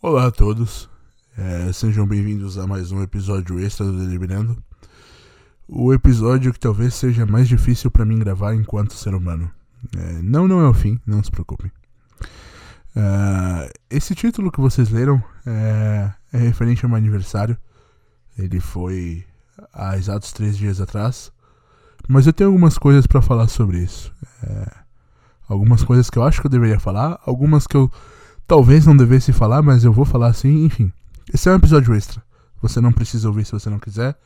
Olá a todos, é, sejam bem-vindos a mais um episódio extra do Deliberando. O episódio que talvez seja mais difícil para mim gravar enquanto ser humano. É, não, não é o fim, não se preocupem. É, esse título que vocês leram é, é referente ao meu aniversário. Ele foi há exatos três dias atrás. Mas eu tenho algumas coisas para falar sobre isso. É, algumas coisas que eu acho que eu deveria falar, algumas que eu talvez não devesse falar, mas eu vou falar assim, enfim. Esse é um episódio extra. Você não precisa ouvir se você não quiser,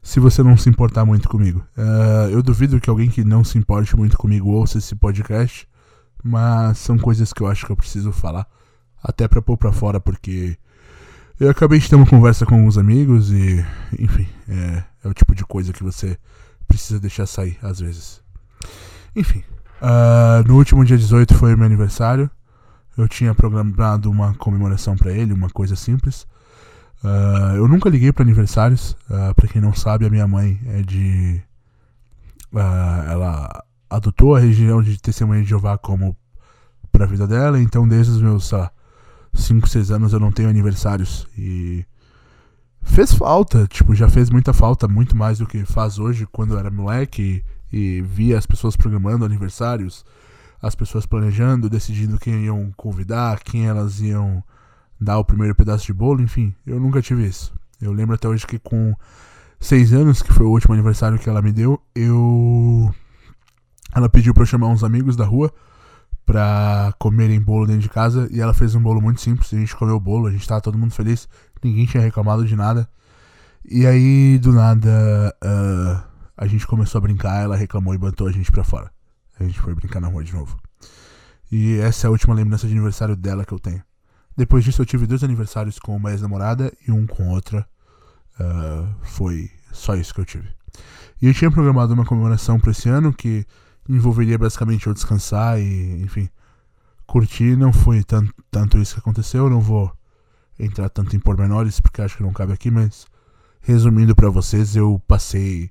se você não se importar muito comigo. Uh, eu duvido que alguém que não se importe muito comigo ouça esse podcast, mas são coisas que eu acho que eu preciso falar, até pra pôr pra fora, porque eu acabei de ter uma conversa com alguns amigos e, enfim, é, é o tipo de coisa que você precisa deixar sair às vezes. Enfim, uh, no último dia 18 foi meu aniversário. Eu tinha programado uma comemoração para ele, uma coisa simples. Uh, eu nunca liguei para aniversários. Uh, para quem não sabe, a minha mãe é de. Uh, ela adotou a região de Testemunha de Jeová como para a vida dela. Então, desde os meus 5, 6 anos, eu não tenho aniversários. E fez falta, tipo, já fez muita falta, muito mais do que faz hoje quando eu era moleque e, e via as pessoas programando aniversários as pessoas planejando, decidindo quem iam convidar, quem elas iam dar o primeiro pedaço de bolo, enfim, eu nunca tive isso. Eu lembro até hoje que com seis anos, que foi o último aniversário que ela me deu, eu. Ela pediu pra eu chamar uns amigos da rua pra comerem bolo dentro de casa e ela fez um bolo muito simples. A gente comeu o bolo, a gente tava todo mundo feliz, ninguém tinha reclamado de nada. E aí, do nada, uh, a gente começou a brincar, ela reclamou e botou a gente pra fora. A gente foi brincar na rua de novo. E essa é a última lembrança de aniversário dela que eu tenho. Depois disso, eu tive dois aniversários com uma ex-namorada e um com outra. Uh, foi só isso que eu tive. E eu tinha programado uma comemoração para esse ano que envolveria basicamente eu descansar e, enfim, curtir. Não foi tanto, tanto isso que aconteceu. Eu não vou entrar tanto em pormenores porque acho que não cabe aqui, mas resumindo para vocês, eu passei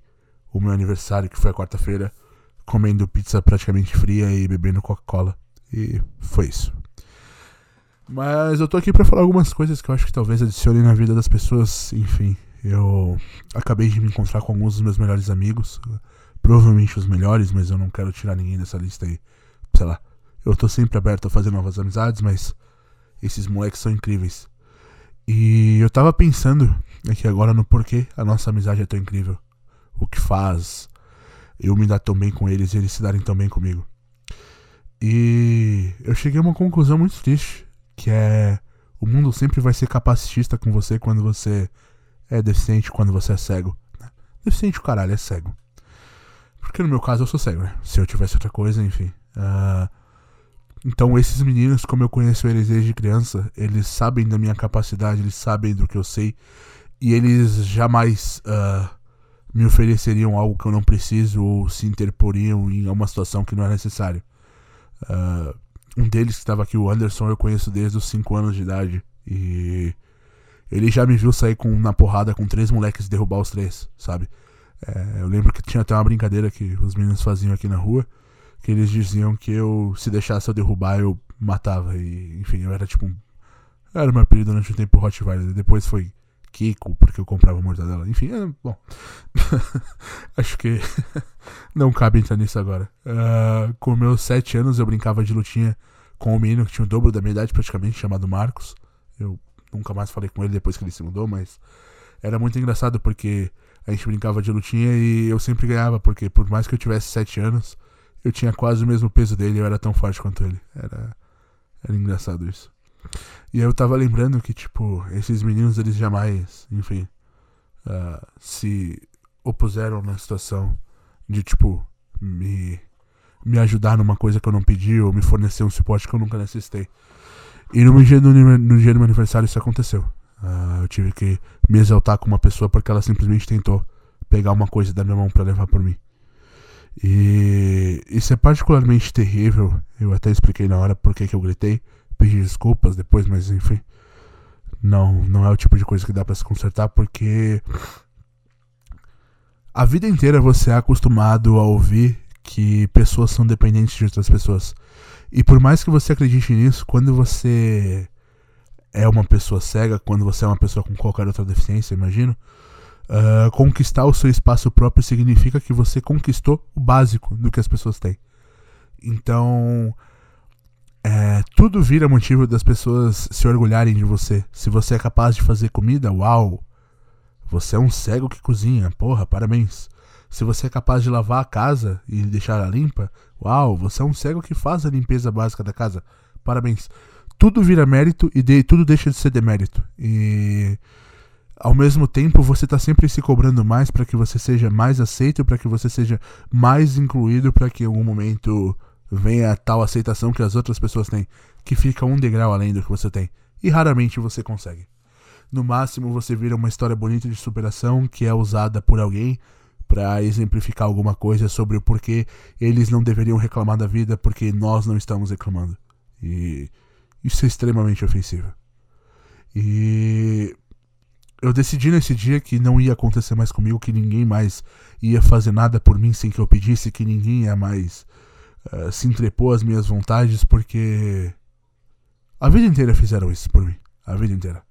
o meu aniversário, que foi a quarta-feira, comendo pizza praticamente fria e bebendo Coca-Cola. E foi isso. Mas eu tô aqui para falar algumas coisas que eu acho que talvez adicionem na vida das pessoas. Enfim, eu acabei de me encontrar com alguns dos meus melhores amigos. Provavelmente os melhores, mas eu não quero tirar ninguém dessa lista aí. Sei lá. Eu tô sempre aberto a fazer novas amizades, mas esses moleques são incríveis. E eu tava pensando aqui agora no porquê a nossa amizade é tão incrível. O que faz eu me dar tão bem com eles e eles se darem tão bem comigo. E eu cheguei a uma conclusão muito triste, que é o mundo sempre vai ser capacitista com você quando você é deficiente, quando você é cego. Né? Deficiente o caralho, é cego. Porque no meu caso eu sou cego, né? Se eu tivesse outra coisa, enfim. Uh, então esses meninos, como eu conheço eles desde criança, eles sabem da minha capacidade, eles sabem do que eu sei. E eles jamais uh, me ofereceriam algo que eu não preciso ou se interporiam em uma situação que não é necessário. Uh, um deles que estava aqui, o Anderson, eu conheço desde os 5 anos de idade. E ele já me viu sair com, na porrada com três moleques e derrubar os três, sabe? É, eu lembro que tinha até uma brincadeira que os meninos faziam aqui na rua, que eles diziam que eu, se deixasse eu derrubar, eu matava. E, enfim, eu era tipo um. Era meu apelido durante um tempo Rottweiler. Depois foi Kiko, porque eu comprava mortadela. Enfim, é, bom. Acho que não cabe entrar nisso agora. Uh, com meus sete anos eu brincava de lutinha com um menino que tinha o dobro da minha idade, praticamente, chamado Marcos. Eu nunca mais falei com ele depois que ele se mudou, mas era muito engraçado porque a gente brincava de lutinha e eu sempre ganhava, porque por mais que eu tivesse sete anos, eu tinha quase o mesmo peso dele eu era tão forte quanto ele. Era, era engraçado isso. E eu tava lembrando que, tipo, esses meninos, eles jamais, enfim, uh, se opuseram na situação de, tipo, me, me ajudar numa coisa que eu não pedi ou me fornecer um suporte que eu nunca necessitei. E no dia do, no dia do meu aniversário isso aconteceu. Uh, eu tive que me exaltar com uma pessoa porque ela simplesmente tentou pegar uma coisa da minha mão para levar por mim. E isso é particularmente terrível. Eu até expliquei na hora por que eu gritei pedir desculpas depois, mas enfim. Não, não é o tipo de coisa que dá para se consertar porque a vida inteira você é acostumado a ouvir que pessoas são dependentes de outras pessoas. E por mais que você acredite nisso, quando você é uma pessoa cega, quando você é uma pessoa com qualquer outra deficiência, imagino. Uh, conquistar o seu espaço próprio significa que você conquistou o básico do que as pessoas têm. Então, é, tudo vira motivo das pessoas se orgulharem de você. Se você é capaz de fazer comida, uau! Você é um cego que cozinha, porra, parabéns. Se você é capaz de lavar a casa e deixar ela limpa, uau, você é um cego que faz a limpeza básica da casa, parabéns. Tudo vira mérito e de, tudo deixa de ser demérito. E ao mesmo tempo você está sempre se cobrando mais para que você seja mais aceito, para que você seja mais incluído, para que em algum momento venha a tal aceitação que as outras pessoas têm, que fica um degrau além do que você tem. E raramente você consegue. No máximo você vira uma história bonita de superação que é usada por alguém para exemplificar alguma coisa sobre o porquê eles não deveriam reclamar da vida porque nós não estamos reclamando. E isso é extremamente ofensivo. E eu decidi nesse dia que não ia acontecer mais comigo, que ninguém mais ia fazer nada por mim sem que eu pedisse, que ninguém ia mais uh, se entrepor às minhas vontades, porque a vida inteira fizeram isso por mim. A vida inteira.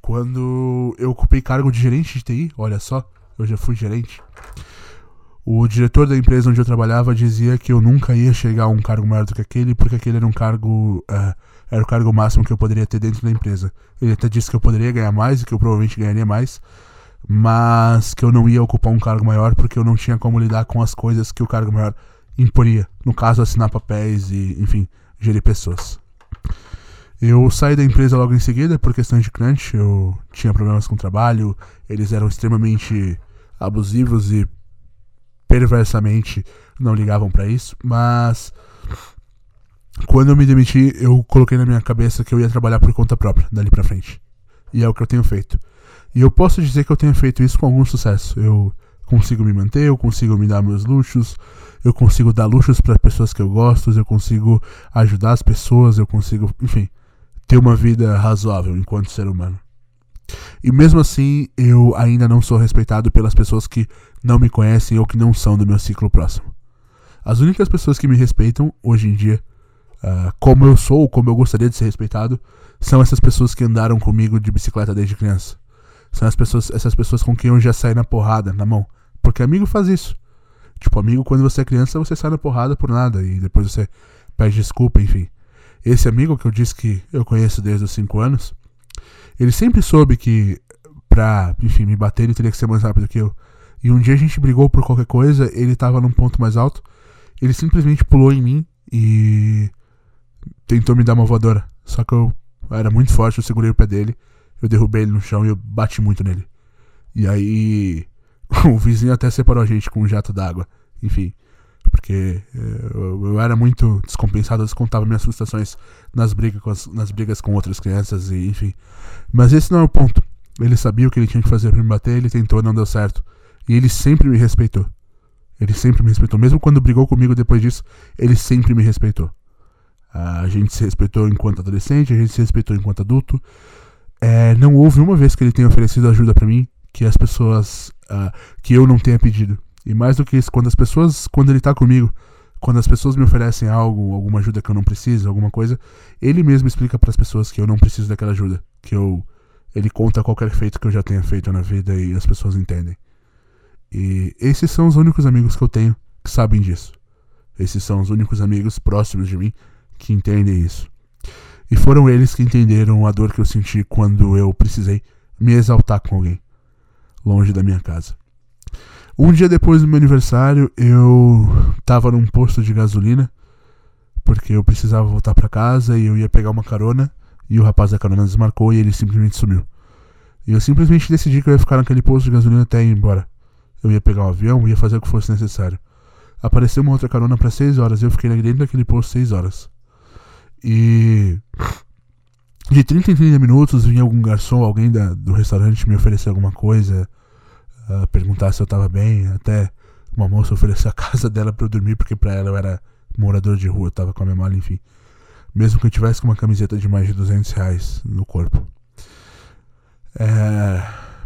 Quando eu ocupei cargo de gerente de TI, olha só, eu já fui gerente. O diretor da empresa onde eu trabalhava dizia que eu nunca ia chegar a um cargo maior do que aquele, porque aquele era um cargo. Uh, era o cargo máximo que eu poderia ter dentro da empresa. Ele até disse que eu poderia ganhar mais e que eu provavelmente ganharia mais, mas que eu não ia ocupar um cargo maior porque eu não tinha como lidar com as coisas que o cargo maior imporia. No caso, assinar papéis e, enfim, gerir pessoas. Eu saí da empresa logo em seguida por questões de crunch. Eu tinha problemas com o trabalho, eles eram extremamente abusivos e perversamente não ligavam para isso, mas quando eu me demiti, eu coloquei na minha cabeça que eu ia trabalhar por conta própria, dali pra frente. E é o que eu tenho feito. E eu posso dizer que eu tenho feito isso com algum sucesso. Eu consigo me manter, eu consigo me dar meus luxos, eu consigo dar luxos para pessoas que eu gosto, eu consigo ajudar as pessoas, eu consigo, enfim, ter uma vida razoável enquanto ser humano. E mesmo assim, eu ainda não sou respeitado pelas pessoas que não me conhecem ou que não são do meu ciclo próximo. As únicas pessoas que me respeitam hoje em dia uh, como eu sou, como eu gostaria de ser respeitado, são essas pessoas que andaram comigo de bicicleta desde criança. São as pessoas, essas pessoas com quem eu já saí na porrada, na mão. Porque amigo faz isso. Tipo, amigo, quando você é criança, você sai na porrada por nada e depois você pede desculpa, enfim. Esse amigo que eu disse que eu conheço desde os 5 anos, ele sempre soube que pra, enfim, me bater ele teria que ser mais rápido que eu. E um dia a gente brigou por qualquer coisa, ele tava num ponto mais alto, ele simplesmente pulou em mim e tentou me dar uma voadora. Só que eu era muito forte, eu segurei o pé dele, eu derrubei ele no chão e eu bati muito nele. E aí o vizinho até separou a gente com um jato d'água. Enfim, porque eh, eu, eu, era muito descompensado, eu descontava minhas frustrações nas brigas, com as, nas brigas com outras crianças e enfim. Mas esse não é o ponto. Ele sabia o que ele tinha que fazer para me bater, ele tentou, não deu certo. E ele sempre me respeitou. Ele sempre me respeitou. Mesmo quando brigou comigo depois disso, ele sempre me respeitou. A gente se respeitou enquanto adolescente, a gente se respeitou enquanto adulto. É, não houve uma vez que ele tenha oferecido ajuda para mim que as pessoas. Uh, que eu não tenha pedido. E mais do que isso, quando as pessoas. Quando ele tá comigo, quando as pessoas me oferecem algo, alguma ajuda que eu não preciso, alguma coisa, ele mesmo explica para as pessoas que eu não preciso daquela ajuda. Que eu. Ele conta qualquer feito que eu já tenha feito na vida e as pessoas entendem. E esses são os únicos amigos que eu tenho que sabem disso. Esses são os únicos amigos próximos de mim que entendem isso. E foram eles que entenderam a dor que eu senti quando eu precisei me exaltar com alguém, longe da minha casa. Um dia depois do meu aniversário, eu tava num posto de gasolina, porque eu precisava voltar para casa e eu ia pegar uma carona, e o rapaz da carona desmarcou e ele simplesmente sumiu. E eu simplesmente decidi que eu ia ficar naquele posto de gasolina até ir embora. Eu ia pegar um avião, ia fazer o que fosse necessário. Apareceu uma outra carona para 6 horas e eu fiquei dentro daquele posto 6 horas. E de 30 em 30 minutos vinha algum garçom, alguém da, do restaurante me oferecer alguma coisa, uh, perguntar se eu tava bem, até uma moça oferecer a casa dela para eu dormir, porque para ela eu era morador de rua, eu tava com a minha mala, enfim. Mesmo que eu tivesse com uma camiseta de mais de 200 reais no corpo. É...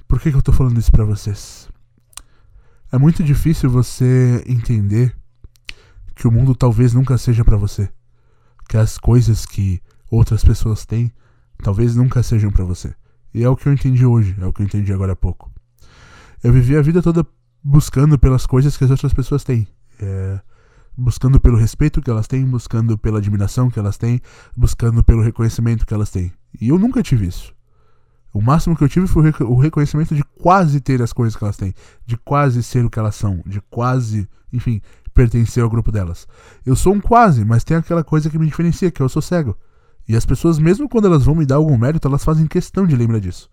Por que, que eu tô falando isso pra vocês? É muito difícil você entender que o mundo talvez nunca seja para você que as coisas que outras pessoas têm talvez nunca sejam para você. E é o que eu entendi hoje, é o que eu entendi agora há pouco. Eu vivi a vida toda buscando pelas coisas que as outras pessoas têm. É, buscando pelo respeito que elas têm, buscando pela admiração que elas têm, buscando pelo reconhecimento que elas têm. E eu nunca tive isso. O máximo que eu tive foi o reconhecimento de quase ter as coisas que elas têm, de quase ser o que elas são, de quase, enfim, pertencer ao grupo delas. Eu sou um quase, mas tem aquela coisa que me diferencia, que eu sou cego. E as pessoas, mesmo quando elas vão me dar algum mérito, elas fazem questão de lembrar disso.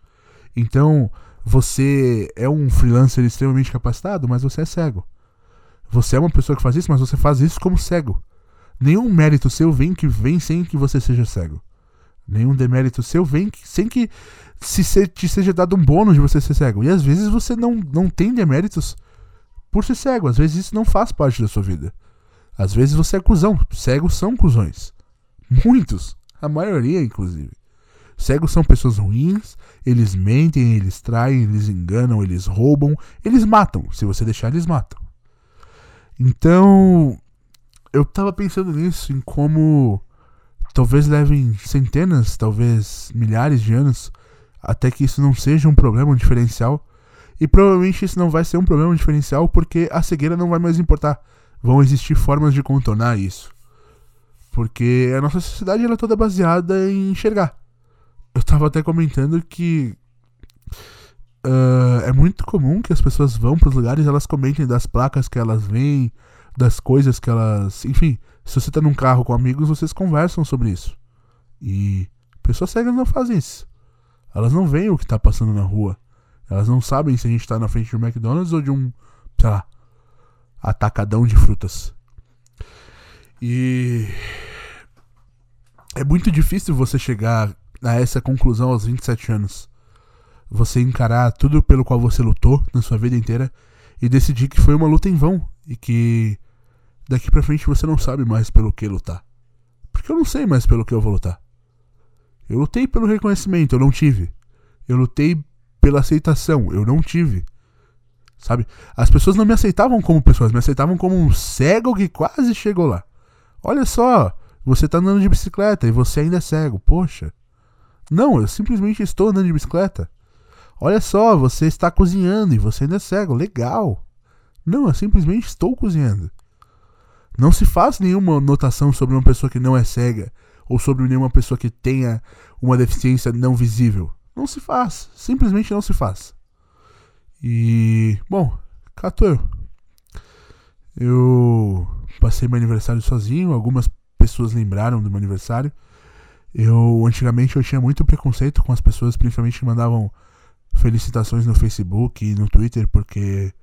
Então, você é um freelancer extremamente capacitado, mas você é cego. Você é uma pessoa que faz isso, mas você faz isso como cego. Nenhum mérito seu vem que vem sem que você seja cego. Nenhum demérito seu vem que, sem que se se, te seja dado um bônus de você ser cego. E às vezes você não, não tem deméritos por ser cego. Às vezes isso não faz parte da sua vida. Às vezes você é cuzão. Cegos são cuzões. Muitos. A maioria, inclusive. Cegos são pessoas ruins, eles mentem, eles traem, eles enganam, eles roubam, eles matam. Se você deixar, eles matam. Então, eu tava pensando nisso, em como talvez levem centenas, talvez milhares de anos até que isso não seja um problema, diferencial. E provavelmente isso não vai ser um problema, diferencial, porque a cegueira não vai mais importar. Vão existir formas de contornar isso. Porque a nossa sociedade ela é toda baseada em enxergar. Eu tava até comentando que uh, é muito comum que as pessoas vão para os lugares elas comentem das placas que elas veem, das coisas que elas. Enfim, se você tá num carro com amigos, vocês conversam sobre isso. E pessoas cegas não fazem isso. Elas não veem o que tá passando na rua. Elas não sabem se a gente tá na frente de um McDonald's ou de um, sei lá, atacadão de frutas. E é muito difícil você chegar a essa conclusão aos 27 anos. Você encarar tudo pelo qual você lutou na sua vida inteira e decidir que foi uma luta em vão e que daqui pra frente você não sabe mais pelo que lutar. Porque eu não sei mais pelo que eu vou lutar. Eu lutei pelo reconhecimento, eu não tive. Eu lutei pela aceitação, eu não tive. Sabe? As pessoas não me aceitavam como pessoas, me aceitavam como um cego que quase chegou lá. Olha só, você tá andando de bicicleta e você ainda é cego. Poxa. Não, eu simplesmente estou andando de bicicleta. Olha só, você está cozinhando e você ainda é cego. Legal. Não, eu simplesmente estou cozinhando. Não se faz nenhuma notação sobre uma pessoa que não é cega ou sobre nenhuma pessoa que tenha uma deficiência não visível. Não se faz. Simplesmente não se faz. E. Bom, cato eu. Eu passei meu aniversário sozinho. Algumas pessoas lembraram do meu aniversário. Eu, antigamente, eu tinha muito preconceito com as pessoas, principalmente que mandavam felicitações no Facebook e no Twitter, porque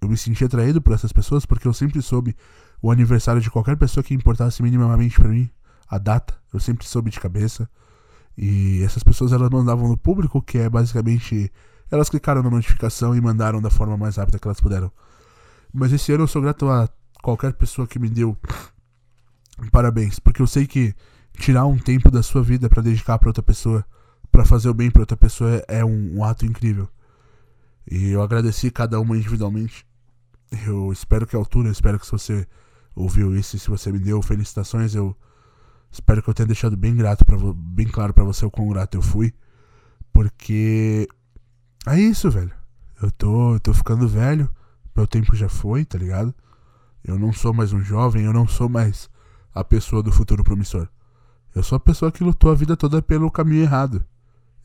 eu me sentia atraído por essas pessoas, porque eu sempre soube o aniversário de qualquer pessoa que importasse minimamente para mim a data, eu sempre soube de cabeça. E essas pessoas elas mandavam no público, que é basicamente elas clicaram na notificação e mandaram da forma mais rápida que elas puderam. Mas esse ano eu sou grato a qualquer pessoa que me deu parabéns, porque eu sei que tirar um tempo da sua vida para dedicar para outra pessoa, para fazer o bem para outra pessoa é um, um ato incrível. E eu agradeci cada uma individualmente. Eu espero que a altura, eu espero que se você ouviu isso se você me deu felicitações, eu Espero que eu tenha deixado bem grato para bem claro para você o quão grato eu fui, porque é isso, velho. Eu tô, eu tô ficando velho, meu tempo já foi, tá ligado? Eu não sou mais um jovem, eu não sou mais a pessoa do futuro promissor. Eu sou a pessoa que lutou a vida toda pelo caminho errado.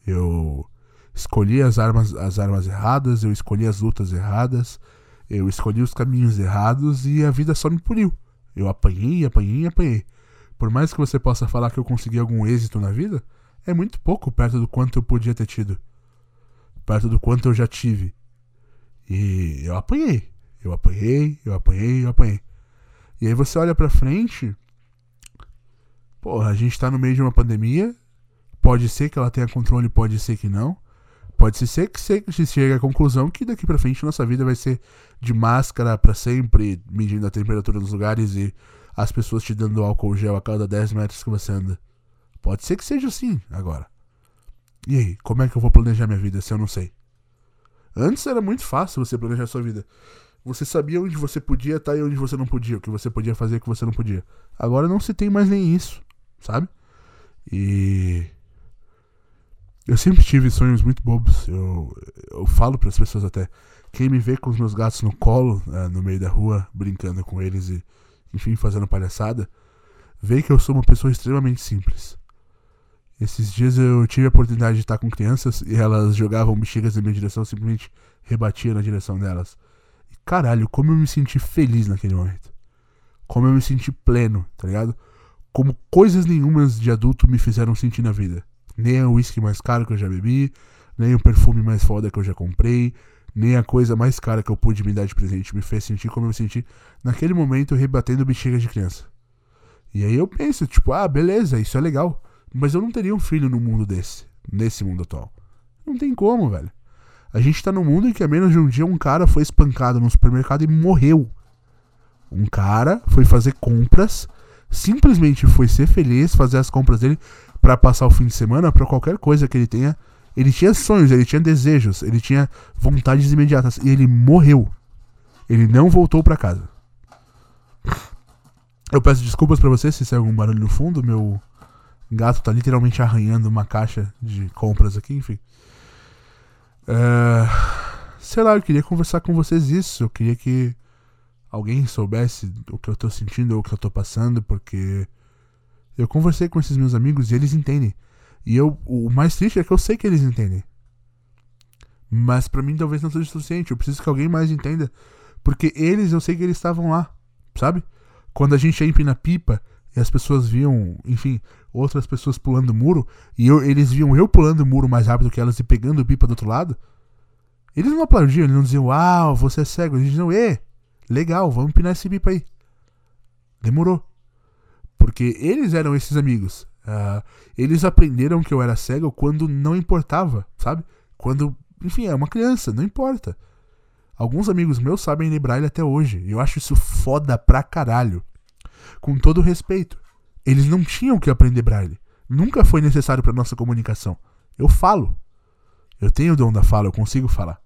Eu escolhi as armas, as armas erradas, eu escolhi as lutas erradas, eu escolhi os caminhos errados e a vida só me puniu. Eu apanhei, apanhei, apanhei. Por mais que você possa falar que eu consegui algum êxito na vida, é muito pouco perto do quanto eu podia ter tido. Perto do quanto eu já tive. E eu apanhei. Eu apanhei, eu apanhei, eu apanhei. E aí você olha pra frente. Porra, a gente tá no meio de uma pandemia. Pode ser que ela tenha controle, pode ser que não. Pode ser que você chegue à conclusão que daqui pra frente nossa vida vai ser de máscara para sempre, medindo a temperatura nos lugares e as pessoas te dando álcool gel a cada 10 metros que você anda. Pode ser que seja assim agora. E aí, como é que eu vou planejar minha vida se eu não sei? Antes era muito fácil você planejar sua vida. Você sabia onde você podia estar e onde você não podia, o que você podia fazer e o que você não podia. Agora não se tem mais nem isso, sabe? E eu sempre tive sonhos muito bobos. Eu, eu falo para as pessoas até. Quem me vê com os meus gatos no colo, uh, no meio da rua, brincando com eles e, enfim, fazendo palhaçada, vê que eu sou uma pessoa extremamente simples. Esses dias eu tive a oportunidade de estar com crianças e elas jogavam bexigas na minha direção, simplesmente rebatia na direção delas. Caralho, como eu me senti feliz naquele momento. Como eu me senti pleno, tá ligado? Como coisas nenhumas de adulto me fizeram sentir na vida. Nem o uísque mais caro que eu já bebi, nem o perfume mais foda que eu já comprei, nem a coisa mais cara que eu pude me dar de presente me fez sentir como eu me senti naquele momento rebatendo bexiga de criança. E aí eu penso, tipo, ah, beleza, isso é legal. Mas eu não teria um filho no mundo desse, nesse mundo atual. Não tem como, velho. A gente tá num mundo em que há menos de um dia um cara foi espancado no supermercado e morreu. Um cara foi fazer compras, simplesmente foi ser feliz, fazer as compras dele para passar o fim de semana, para qualquer coisa que ele tenha. Ele tinha sonhos, ele tinha desejos, ele tinha vontades imediatas e ele morreu. Ele não voltou para casa. Eu peço desculpas para você se sai algum barulho no fundo, meu gato tá literalmente arranhando uma caixa de compras aqui, enfim. Uh, sei lá, eu queria conversar com vocês isso. Eu queria que alguém soubesse o que eu tô sentindo ou o que eu tô passando, porque eu conversei com esses meus amigos e eles entendem. E eu, o mais triste é que eu sei que eles entendem. Mas para mim talvez não seja suficiente. Eu preciso que alguém mais entenda. Porque eles, eu sei que eles estavam lá, sabe? Quando a gente ia empina pipa e as pessoas viam, enfim, outras pessoas pulando o muro, e eu, eles viam eu pulando o muro mais rápido que elas e pegando pipa do outro lado, eles não aplaudiam, eles não diziam, uau, você é cego. Eles diziam, ê, legal, vamos empinar esse pipa aí. Demorou. Porque eles eram esses amigos. Uh, eles aprenderam que eu era cego quando não importava, sabe? Quando, enfim, é uma criança, não importa. Alguns amigos meus sabem ler braille até hoje. E eu acho isso foda pra caralho. Com todo respeito. Eles não tinham que aprender braille. Nunca foi necessário para nossa comunicação. Eu falo. Eu tenho o dom da fala, eu consigo falar.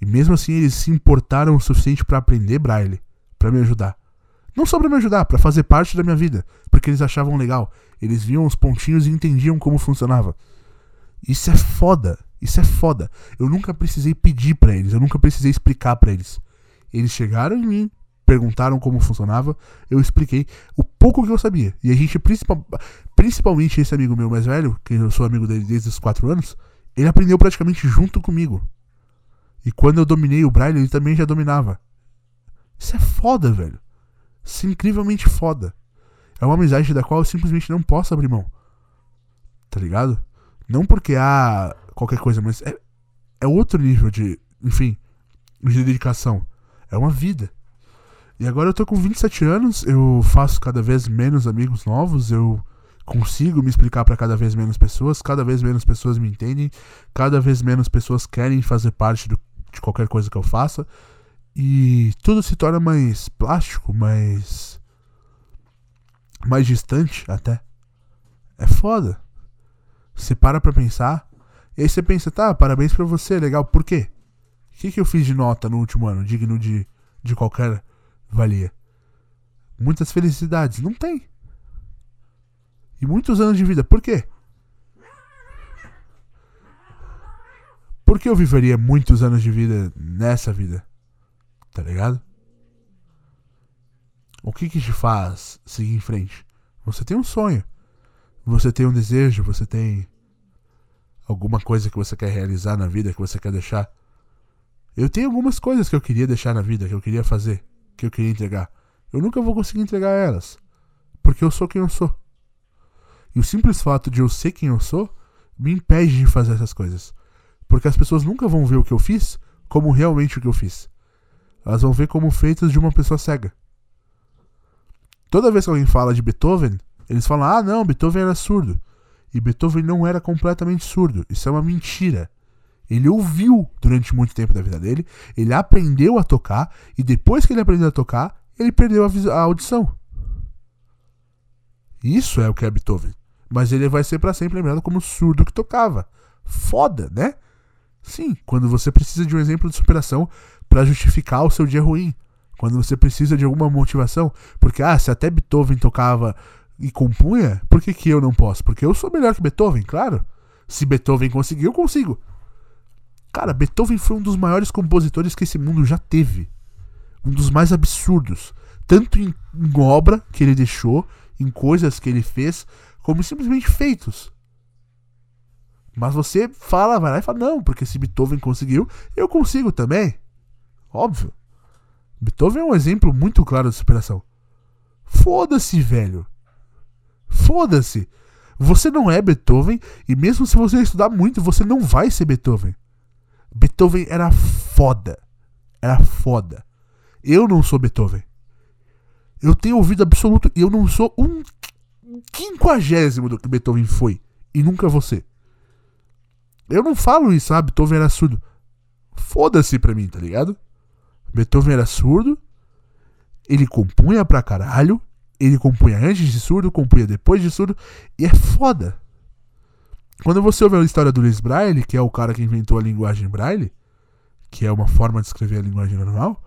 E mesmo assim eles se importaram o suficiente para aprender braille, para me ajudar. Não só para me ajudar, para fazer parte da minha vida, porque eles achavam legal. Eles viam os pontinhos e entendiam como funcionava. Isso é foda. Isso é foda. Eu nunca precisei pedir para eles, eu nunca precisei explicar para eles. Eles chegaram em mim, perguntaram como funcionava, eu expliquei o pouco que eu sabia. E a gente, principal, principalmente esse amigo meu mais velho, que eu sou amigo dele desde os 4 anos, ele aprendeu praticamente junto comigo. E quando eu dominei o Braille, ele também já dominava. Isso é foda, velho. Isso é incrivelmente foda. É uma amizade da qual eu simplesmente não posso abrir mão. Tá ligado? Não porque, ah, qualquer coisa, mas é, é outro nível de, enfim, de dedicação. É uma vida. E agora eu tô com 27 anos, eu faço cada vez menos amigos novos, eu consigo me explicar para cada vez menos pessoas, cada vez menos pessoas me entendem, cada vez menos pessoas querem fazer parte do, de qualquer coisa que eu faça. E tudo se torna mais plástico, mais. mais distante até. É foda. Você para pra pensar e aí você pensa, tá, parabéns pra você, legal. Por quê? O que, que eu fiz de nota no último ano, digno de, de qualquer valia? Muitas felicidades. Não tem. E muitos anos de vida. Por quê? Por que eu viveria muitos anos de vida nessa vida? Tá ligado? O que que te faz seguir em frente? Você tem um sonho. Você tem um desejo, você tem alguma coisa que você quer realizar na vida, que você quer deixar. Eu tenho algumas coisas que eu queria deixar na vida, que eu queria fazer, que eu queria entregar. Eu nunca vou conseguir entregar elas, porque eu sou quem eu sou. E o simples fato de eu ser quem eu sou me impede de fazer essas coisas. Porque as pessoas nunca vão ver o que eu fiz como realmente o que eu fiz. Elas vão ver como feitas de uma pessoa cega. Toda vez que alguém fala de Beethoven, eles falam: ah, não, Beethoven era surdo. E Beethoven não era completamente surdo. Isso é uma mentira. Ele ouviu durante muito tempo da vida dele, ele aprendeu a tocar, e depois que ele aprendeu a tocar, ele perdeu a, a audição. Isso é o que é Beethoven. Mas ele vai ser para sempre lembrado como surdo que tocava. Foda, né? Sim, quando você precisa de um exemplo de superação para justificar o seu dia ruim. Quando você precisa de alguma motivação. Porque, ah, se até Beethoven tocava e compunha, por que, que eu não posso? Porque eu sou melhor que Beethoven, claro. Se Beethoven conseguiu, eu consigo. Cara, Beethoven foi um dos maiores compositores que esse mundo já teve. Um dos mais absurdos. Tanto em, em obra que ele deixou, em coisas que ele fez, como simplesmente feitos. Mas você fala, vai lá e fala, não, porque se Beethoven conseguiu, eu consigo também. Óbvio. Beethoven é um exemplo muito claro de superação. Foda-se, velho. Foda-se. Você não é Beethoven e mesmo se você estudar muito, você não vai ser Beethoven. Beethoven era foda. Era foda. Eu não sou Beethoven. Eu tenho ouvido absoluto e eu não sou um quinquagésimo do que Beethoven foi. E nunca ser. Eu não falo isso, ah, Beethoven era surdo. Foda-se pra mim, tá ligado? Beethoven era surdo. Ele compunha pra caralho. Ele compunha antes de surdo, compunha depois de surdo. E é foda. Quando você ouve a história do Luiz Braille, que é o cara que inventou a linguagem Braille, que é uma forma de escrever a linguagem normal,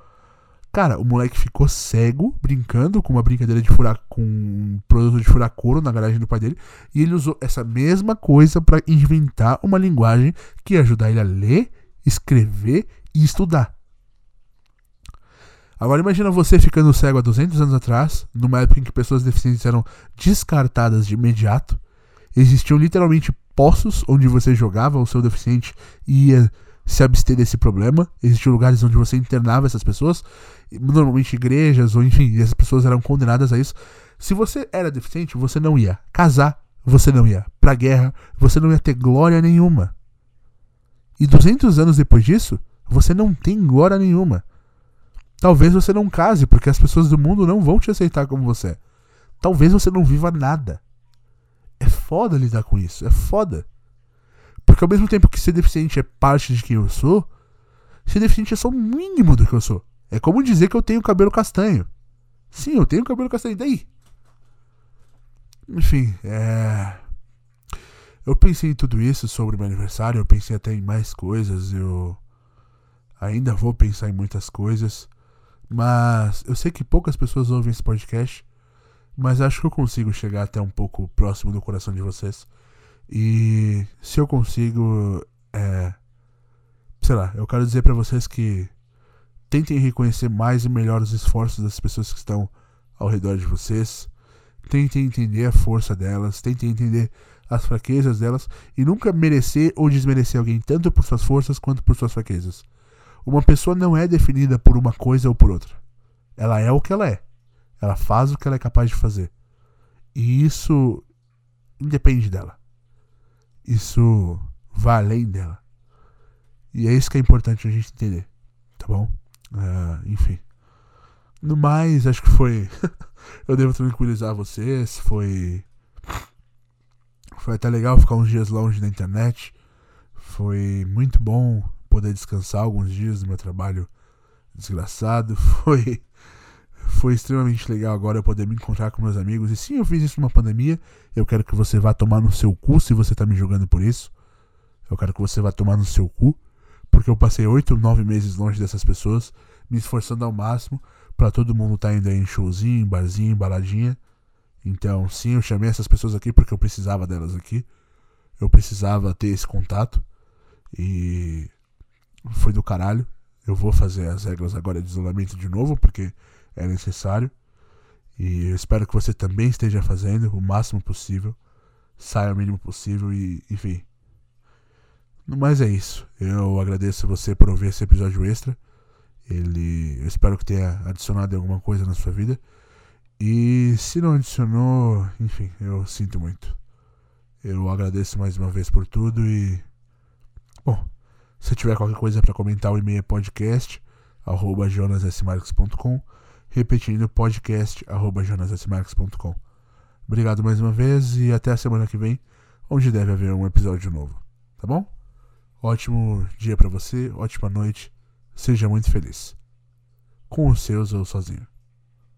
cara, o moleque ficou cego brincando com uma brincadeira de furar com um produto de furar couro na garagem do pai dele, e ele usou essa mesma coisa para inventar uma linguagem que ia ajudar ele a ler, escrever e estudar. Agora imagina você ficando cego há 200 anos atrás, numa época em que pessoas deficientes eram descartadas de imediato. Existiam literalmente poços onde você jogava o seu deficiente e ia se abster desse problema. Existiam lugares onde você internava essas pessoas, normalmente igrejas, ou enfim, essas pessoas eram condenadas a isso. Se você era deficiente, você não ia casar, você não ia pra guerra, você não ia ter glória nenhuma. E 200 anos depois disso, você não tem glória nenhuma. Talvez você não case, porque as pessoas do mundo não vão te aceitar como você é. Talvez você não viva nada. É foda lidar com isso, é foda. Porque ao mesmo tempo que ser deficiente é parte de quem eu sou, ser deficiente é só o mínimo do que eu sou. É como dizer que eu tenho cabelo castanho. Sim, eu tenho cabelo castanho, daí? Enfim, é. Eu pensei em tudo isso sobre meu aniversário, eu pensei até em mais coisas, eu ainda vou pensar em muitas coisas. Mas eu sei que poucas pessoas ouvem esse podcast, mas acho que eu consigo chegar até um pouco próximo do coração de vocês. E se eu consigo, é, sei lá, eu quero dizer para vocês que tentem reconhecer mais e melhor os esforços das pessoas que estão ao redor de vocês. Tentem entender a força delas, tentem entender as fraquezas delas e nunca merecer ou desmerecer alguém tanto por suas forças quanto por suas fraquezas. Uma pessoa não é definida por uma coisa ou por outra. Ela é o que ela é. Ela faz o que ela é capaz de fazer. E isso independe dela. Isso vai além dela. E é isso que é importante a gente entender. Tá bom? Uh, enfim. No mais, acho que foi. eu devo tranquilizar vocês. Foi. Foi até legal ficar uns dias longe da internet. Foi muito bom poder descansar alguns dias do meu trabalho desgraçado. Foi foi extremamente legal agora eu poder me encontrar com meus amigos. E sim, eu fiz isso numa pandemia. Eu quero que você vá tomar no seu cu se você tá me julgando por isso. Eu quero que você vá tomar no seu cu. Porque eu passei oito, nove meses longe dessas pessoas, me esforçando ao máximo para todo mundo tá indo aí em showzinho, em barzinho, em baladinha. Então, sim, eu chamei essas pessoas aqui porque eu precisava delas aqui. Eu precisava ter esse contato. E foi do caralho. Eu vou fazer as regras agora de isolamento de novo, porque é necessário. E eu espero que você também esteja fazendo o máximo possível. Saia o mínimo possível e, enfim. No mais é isso. Eu agradeço você por ouvir esse episódio extra. Ele, eu espero que tenha adicionado alguma coisa na sua vida. E se não adicionou, enfim, eu sinto muito. Eu agradeço mais uma vez por tudo e. Bom, se tiver qualquer coisa para comentar, o e-mail é podcast arroba jonasmarques.com repetindo podcast arroba jonasmarques.com Obrigado mais uma vez e até a semana que vem, onde deve haver um episódio novo, tá bom? Ótimo dia para você, ótima noite, seja muito feliz. Com os seus ou sozinho.